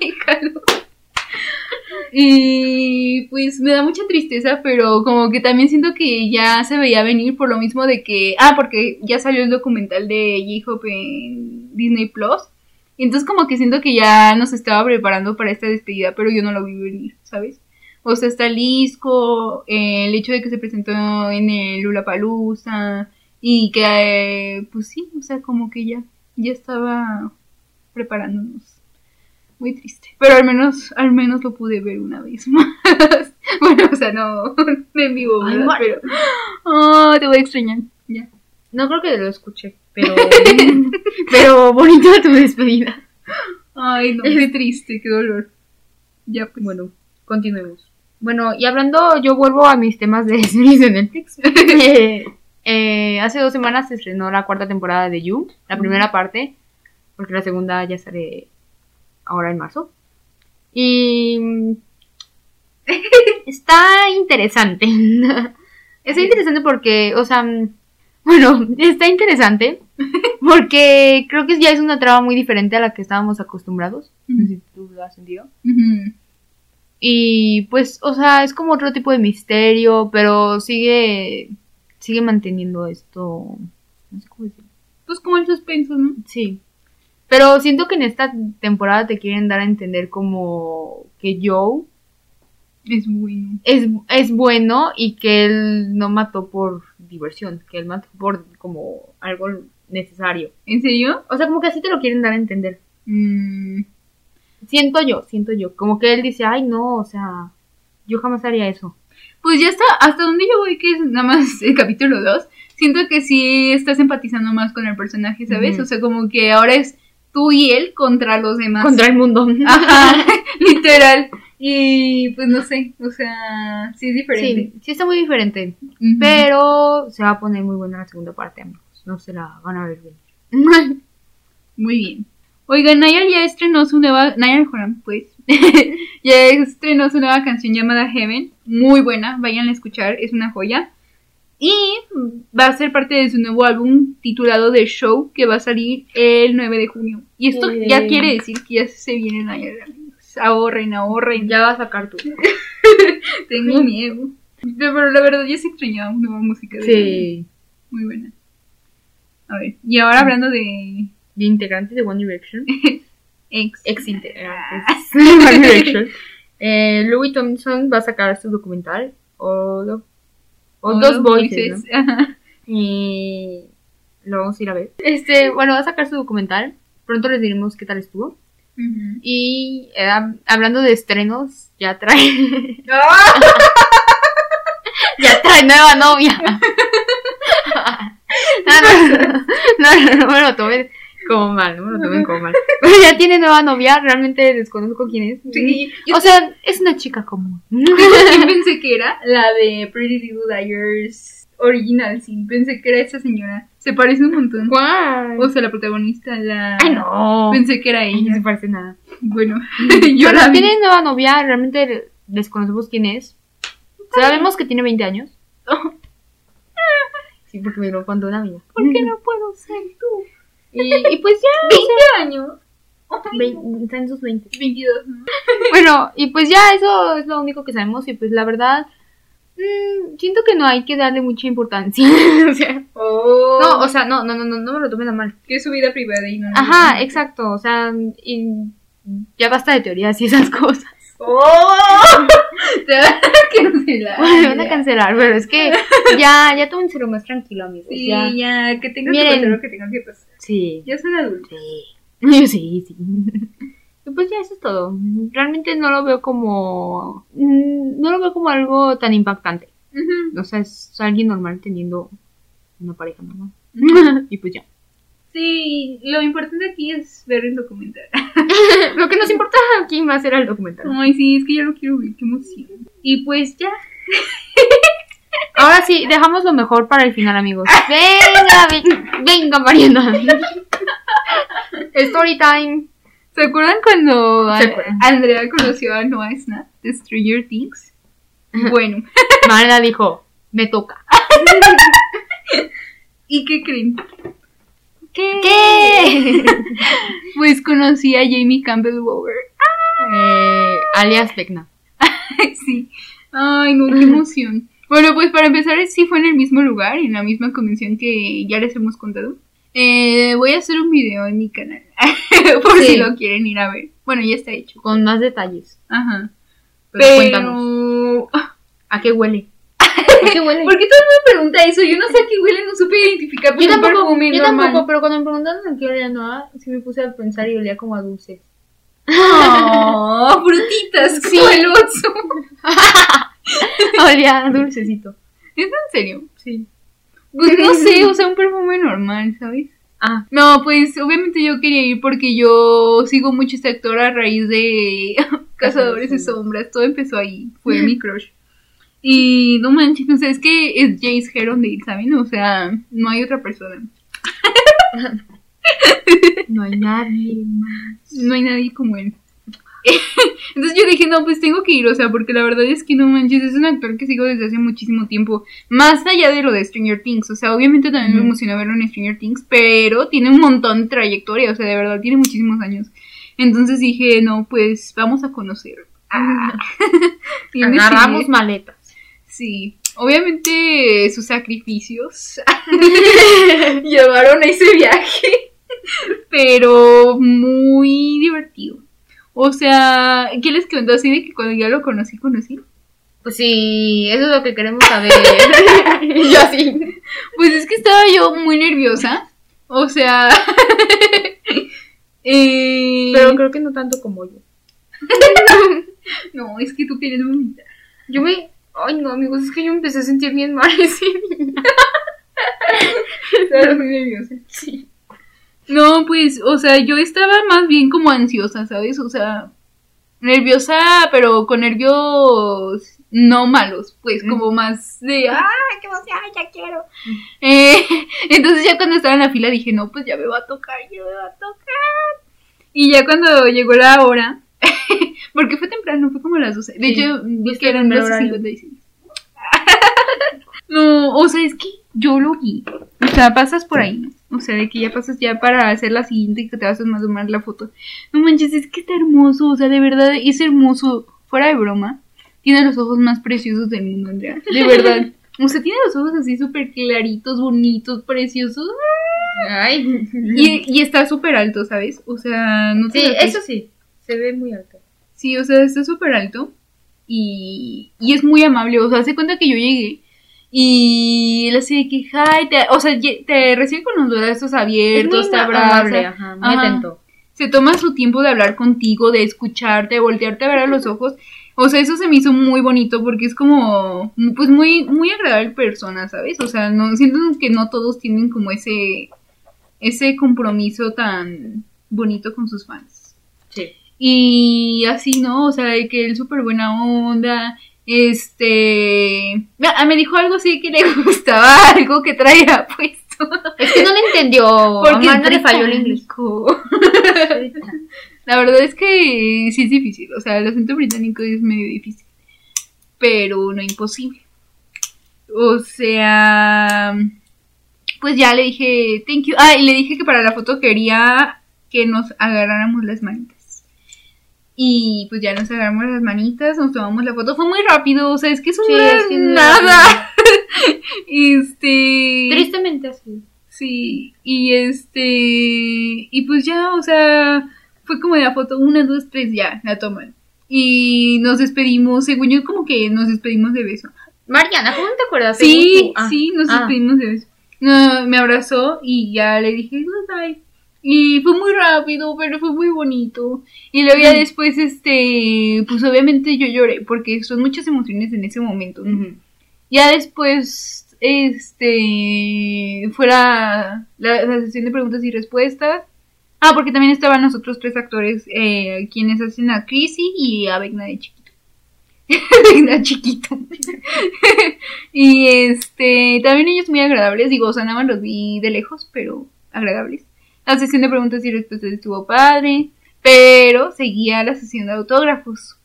déjalo. Y pues me da mucha tristeza, pero como que también siento que ya se veía venir por lo mismo de que, ah, porque ya salió el documental de J-Hope en Disney Plus. Y entonces como que siento que ya nos estaba preparando para esta despedida, pero yo no lo vi venir, ¿sabes? O sea, está el disco, eh, el hecho de que se presentó en el Lollapalooza y que, eh, pues sí, o sea, como que ya, ya estaba preparándonos. Muy triste. Pero al menos, al menos lo pude ver una vez más. bueno, o sea, no, en vivo, Pero, oh, te voy a extrañar. Ya. No creo que lo escuché, pero. pero bonita tu despedida. Ay, no, qué triste, qué dolor. Ya, pues. Bueno, continuemos. Bueno, y hablando, yo vuelvo a mis temas de series de Netflix. Eh, eh, hace dos semanas se estrenó la cuarta temporada de You, la primera parte, porque la segunda ya sale ahora en marzo. Y mm, está interesante. está interesante porque, o sea, mm, bueno, está interesante porque creo que ya es una trama muy diferente a la que estábamos acostumbrados. No sé si tú lo has sentido. Y pues, o sea, es como otro tipo de misterio, pero sigue sigue manteniendo esto, no sé cómo decirlo. Pues como el suspenso, ¿no? Sí. Pero siento que en esta temporada te quieren dar a entender como que Joe Es bueno. es, es bueno y que él no mató por diversión, que él mató por como algo necesario. ¿En serio? O sea, como que así te lo quieren dar a entender. Mm, Siento yo, siento yo. Como que él dice, ay no, o sea, yo jamás haría eso. Pues ya está, hasta donde yo voy, que es nada más el capítulo 2, siento que sí estás empatizando más con el personaje, ¿sabes? O sea, como que ahora es tú y él contra los demás. Contra el mundo. Ajá, literal. Y pues no sé, o sea, sí es diferente. Sí, sí está muy diferente. Pero se va a poner muy buena la segunda parte, amigos. No se la van a ver bien. Muy bien. Oiga, Nayar ya estrenó su nueva. Nayar Joram, pues. ya estrenó su nueva canción llamada Heaven. Muy buena, vayan a escuchar, es una joya. Y va a ser parte de su nuevo álbum titulado The Show, que va a salir el 9 de junio. Y esto Eh. ya quiere decir que ya se viene Nayar. Ahorren, ahorren. ya va a sacar tú. Tengo miedo. Pero la verdad, ya se extrañaba nueva música. de Sí. Muy buena. A ver, y ahora hablando de De integrantes de One Direction. ex. Ex integrantes de One Direction. Eh, Louis Thompson va a sacar su documental. O, o All dos of voices. Y Lo vamos a ir a ver. Este, bueno, va a sacar su documental. Pronto les diremos qué tal estuvo. Y eh, hablando de estrenos, ya trae. ¡Ah! ya trae nueva novia. no, no, no, no, no me lo tomen como mal, no me lo tomen como mal. Pero ya tiene nueva novia, realmente desconozco quién es. Sí, yo O sea, es una chica común. sí pensé que era la de Pretty Little Liars original, sí. Pensé que era esa señora. Se parece un montón. ¿Cuál? O sea, la protagonista, la... Ay, no. Pensé que era Ay, no ella. se parece nada. Bueno, yo la vi. tiene nueva novia, realmente desconocemos quién es. Sabemos que tiene 20 años. Sí, porque me lo contó una amiga. ¿Por qué no puedo ser tú? Y, y pues ya, 20 años. Ay, vein- no. está en sus 20. 22, ¿no? Bueno, y pues ya eso es lo único que sabemos. Y pues la verdad, mm, siento que no hay que darle mucha importancia. o sea, Oh. no, o sea, no, no, no, no, no me lo tomen a mal. que es su vida privada y no. Ajá, exacto. O sea, y ya basta de teorías y esas cosas. ¡Oh! Te van a cancelar. Me van a cancelar, pero es que ya, ya tómenselo más tranquilo, amigos. Sí, ya. ya, que tengan Miren. que pasar lo que tengan que pasar. Sí. Ya son adultos. Sí. Sí, sí. Y pues ya eso es todo. Realmente no lo veo como. mm, No lo veo como algo tan impactante. O sea, es alguien normal teniendo una pareja normal. y pues ya. Sí, lo importante aquí es ver el documental. lo que nos importa aquí más era el documental. Ay, sí, es que ya lo quiero ver, qué emoción. Y pues ya. Ahora sí, dejamos lo mejor para el final, amigos. Venga, ven- venga, Mariana. Story time. ¿Se acuerdan cuando acuerdan. Andrea conoció a Noah Snap de Stranger Things? Bueno, Mariana dijo, me toca. ¿y qué creen? ¿Qué? ¿Qué? Pues conocí a Jamie Campbell Bower. Eh, alias Vecna. sí. Ay, no, qué emoción. Bueno, pues para empezar, sí fue en el mismo lugar, en la misma convención que ya les hemos contado. Eh, voy a hacer un video en mi canal, por Sí. si lo quieren ir a ver. Bueno, ya está hecho. Con más detalles. Ajá. Pero, Pero... cuéntanos. ¿A qué huele? ¿A qué huele? ¿Por qué todo el mundo me pregunta eso? Yo no sé a qué huele, no supe identificar Yo tampoco, yo normal. tampoco, pero cuando me preguntaron a qué olía Noah, sí me puse a pensar y olía como a dulce. Oh, frutitas, Sí. como el oso. olía dulcecito. ¿Es en serio? Sí. Pues no sé, o sea, un perfume normal, ¿sabes? Ah, No, pues obviamente yo quería ir porque yo sigo mucho este actor a raíz de Cazadores de Sombras. Todo empezó ahí, fue mi crush. Y no manches, o sea, es que es Jace Herondale, ¿saben? O sea, no hay otra persona. no hay nadie más. No hay nadie como él. Entonces yo dije, no, pues tengo que ir, o sea, porque la verdad es que no manches, es un actor que sigo desde hace muchísimo tiempo, más allá de lo de Stranger Things, o sea, obviamente también me Ujú. emociona verlo en Stranger Things, pero tiene un montón de trayectoria, o sea, de verdad, tiene muchísimos años. Entonces dije, no, pues vamos a conocer. Ah. Agarramos maletas. Sí, obviamente sus sacrificios llevaron a ese viaje, pero muy divertido. O sea, ¿qué les cuento? Así de que cuando ya lo conocí, conocí. Pues sí, eso es lo que queremos saber. yo así. Pues es que estaba yo muy nerviosa. O sea... eh, Pero creo que no tanto como yo. No, es que tú quieres vomitar. Yo me... Ay, no, amigos, es que yo empecé a sentir bien mal ese día. Estaba muy nerviosa. Sí. No, pues, o sea, yo estaba más bien como ansiosa, ¿sabes? O sea, nerviosa, pero con nervios no malos, pues, como más de, ¡ah, qué emoción, ya quiero! Eh, entonces ya cuando estaba en la fila dije, no, pues ya me va a tocar, ya me va a tocar. Y ya cuando llegó la hora, porque fue temprano, fue como las 12. De Sí, hecho, vi que eran horario. 12.56. No, o sea, es que yo lo vi. O sea, pasas por ahí. O sea, de que ya pasas ya para hacer la siguiente y que te vas a tomar la foto. No manches, es que está hermoso. O sea, de verdad es hermoso. Fuera de broma. Tiene los ojos más preciosos del mundo, Andrea. De verdad. O sea, tiene los ojos así súper claritos, bonitos, preciosos. Ay. Y, y está súper alto, ¿sabes? O sea, no te Sí, eso sí. Se ve muy alto. Sí, o sea, está súper alto y, y es muy amable. O sea, hace cuenta que yo llegué Y él así de que, hi, te, o sea, te recibe con los brazos abiertos, te amable, abraza. ajá, muy Ajá. atento. Se toma su tiempo de hablar contigo, de escucharte, de voltearte a ver a los ojos. O sea, eso se me hizo muy bonito porque es como, pues muy, muy agradable persona, ¿sabes? O sea, no, siento que no todos tienen como ese, ese compromiso tan bonito con sus fans. Sí. Y así, ¿no? O sea, de que él súper buena onda. Este. Ah, me dijo algo así que le gustaba, algo que traía puesto. Es que no le entendió. Porque es le falló el inglés. La verdad es que sí es difícil. O sea, el acento británico es medio difícil. Pero no imposible. O sea. Pues ya le dije, thank you. Ah, y le dije que para la foto quería que nos agarráramos las manitas. Y pues ya nos agarramos las manitas, nos tomamos la foto. Fue muy rápido, o sea, es que eso Sí, no es que nada. este. Tristemente así. Sí, y este, y pues ya, o sea, fue como la foto, una, dos, tres, ya, la toman. Y nos despedimos, según yo, como que nos despedimos de beso. Mariana, ¿cómo te acuerdas? Sí. Ah. sí, nos Ah. despedimos de beso. No, me abrazó y ya le dije goodbye. Y fue muy rápido, pero fue muy bonito. Y luego ya Mm. después, este, pues obviamente yo lloré, porque son muchas emociones en ese momento. Ya después, este, fue la, la, la sesión de preguntas y respuestas. Ah, porque también estaban los otros tres actores, eh, quienes hacen a Chrissy y a Vecna de chiquito. Vecna chiquito. y este, también ellos muy agradables, digo, o sea, nada más los vi de lejos, pero agradables. La sesión de preguntas y respuestas estuvo padre, pero seguía la sesión de autógrafos.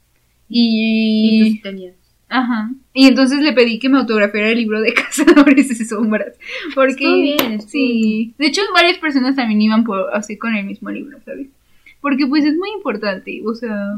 Y Y... tenías. Ajá. Y entonces le pedí que me autografiara el libro de Cazadores de Sombras. Porque. Estuvo bien, estuvo sí. De hecho, varias personas también iban por así con el mismo libro, ¿sabes? Porque pues es muy importante. O sea,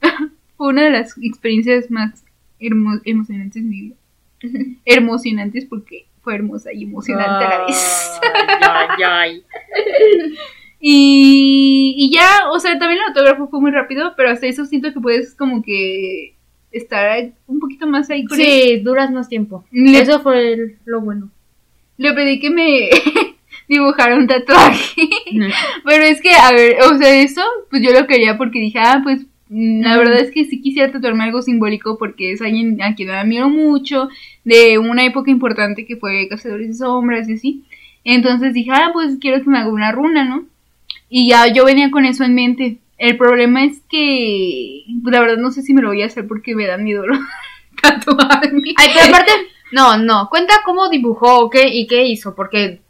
fue una de las experiencias más hermo- emocionantes de mi vida. Emocionantes porque fue hermosa y emocionante a la vez. Ay, ay, Y, y ya, o sea, también el autógrafo fue muy rápido, pero hasta eso siento que puedes como que estar un poquito más ahí con él. Sí, duras más tiempo. Le- Eso fue el- lo bueno. Le pedí que me dibujara un tatuaje. Pero es que, a ver, o sea, eso, pues yo lo quería porque dije, ah, pues la verdad es que sí quisiera tatuarme algo simbólico porque es alguien a quien admiro mucho, de una época importante que fue Cazadores de Sombras y así. Entonces dije, ah, pues quiero que me haga una runa, ¿no? Y ya yo venía con eso en mente. El problema es que, pues, la verdad no sé si me lo voy a hacer porque me da miedo tatuarme. Ay, pero aparte, no, no, cuenta cómo dibujó qué y qué hizo, porque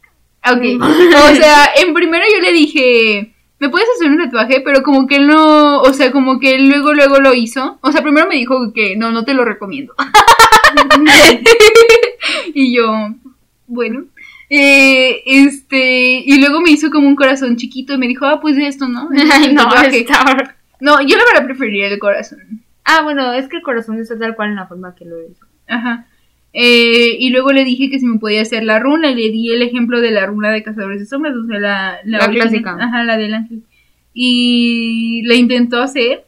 Ok, o sea, en primero yo le dije, ¿me puedes hacer un tatuaje? Pero como que él no, o sea, como que él luego, luego lo hizo. O sea, primero me dijo que no, no te lo recomiendo. y yo, bueno. Eh, este, y luego me hizo como un corazón chiquito y me dijo, ah, pues esto, ¿no? Ay, no, está- No, yo la verdad preferiría el corazón. Ah, bueno, es que el corazón está tal cual en la forma que lo hizo. Ajá. Eh, y luego le dije que si me podía hacer la runa y le di el ejemplo de la runa de Cazadores de Sombras, o sea, la, La original. clásica. Ajá, la del ángel. Y la intentó hacer.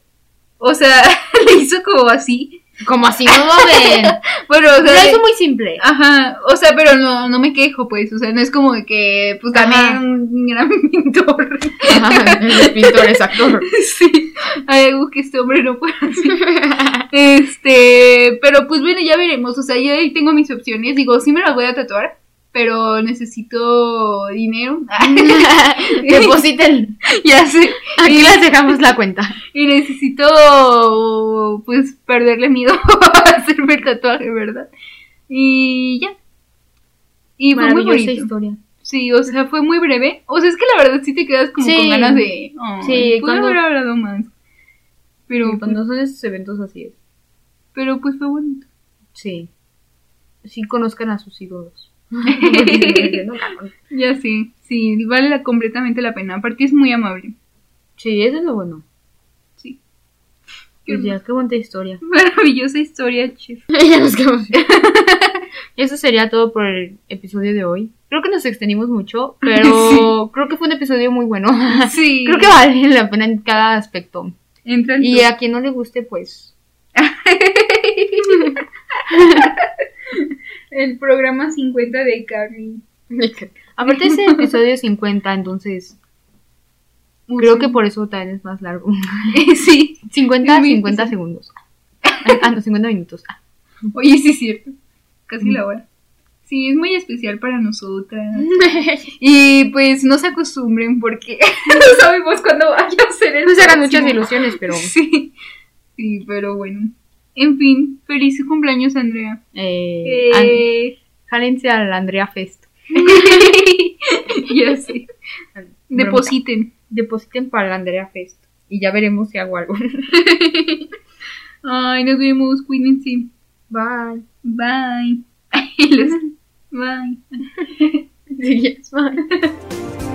O sea, le hizo como así. Como así no lo ven. Bueno, o sea, hizo muy simple. Ajá, o sea, pero no, no me quejo, pues, o sea, no es como de que, pues, también gran pintor. Ajá, el pintor es actor. sí, hay algo que este hombre no puede hacer. Este, pero pues bueno, ya veremos. O sea, yo ahí tengo mis opciones. Digo, sí me las voy a tatuar, pero necesito dinero. Depositen. ya sé. Aquí Y, les dejamos la cuenta. y necesito, pues, perderle miedo a hacerme el tatuaje, ¿verdad? Y ya. Y fue muy bonito. historia. Sí, o sea, fue muy breve. O sea, es que la verdad sí te quedas como Sí. con ganas de. Oh, Sí, cuando- haber hablado más. Pero, cuando son esos eventos así es. pero pues fue bonito. Sí. Sí conozcan a sus ídolos. Ya sí, sí, vale la- completamente la pena. Aparte es muy amable. Sí, eso es lo bueno. Sí. Qué Pues ya, qué bonita historia. Maravillosa historia, chef. ya nos quedamos. Eso sería todo por el episodio de hoy. Creo que nos extendimos mucho, pero creo que fue un episodio muy bueno. Sí. Creo que vale la pena en cada aspecto. Entra en Y tu- a quien no le guste, pues. El programa 50 de Carly. Aparte es el episodio 50, entonces creo que por eso también es más largo. sí. 50, Es muy 50 difícil. segundos. Ah, no, 50 minutos. Ah. Oye, sí es cierto. Casi la hora. Sí, es muy especial para nosotras. Y pues no se acostumbren porque no sabemos cuándo vaya a ser el Nos harán muchas ilusiones, pero Sí, sí, pero bueno. En fin, feliz cumpleaños, Andrea. eh, Eh, jálense al Andrea Fest. ya sé. Depositen. Depositen para el Andrea Fest. Y ya veremos si hago algo. Ay, nos vemos. Cuídense. Bye. Bye. Bye. Bye.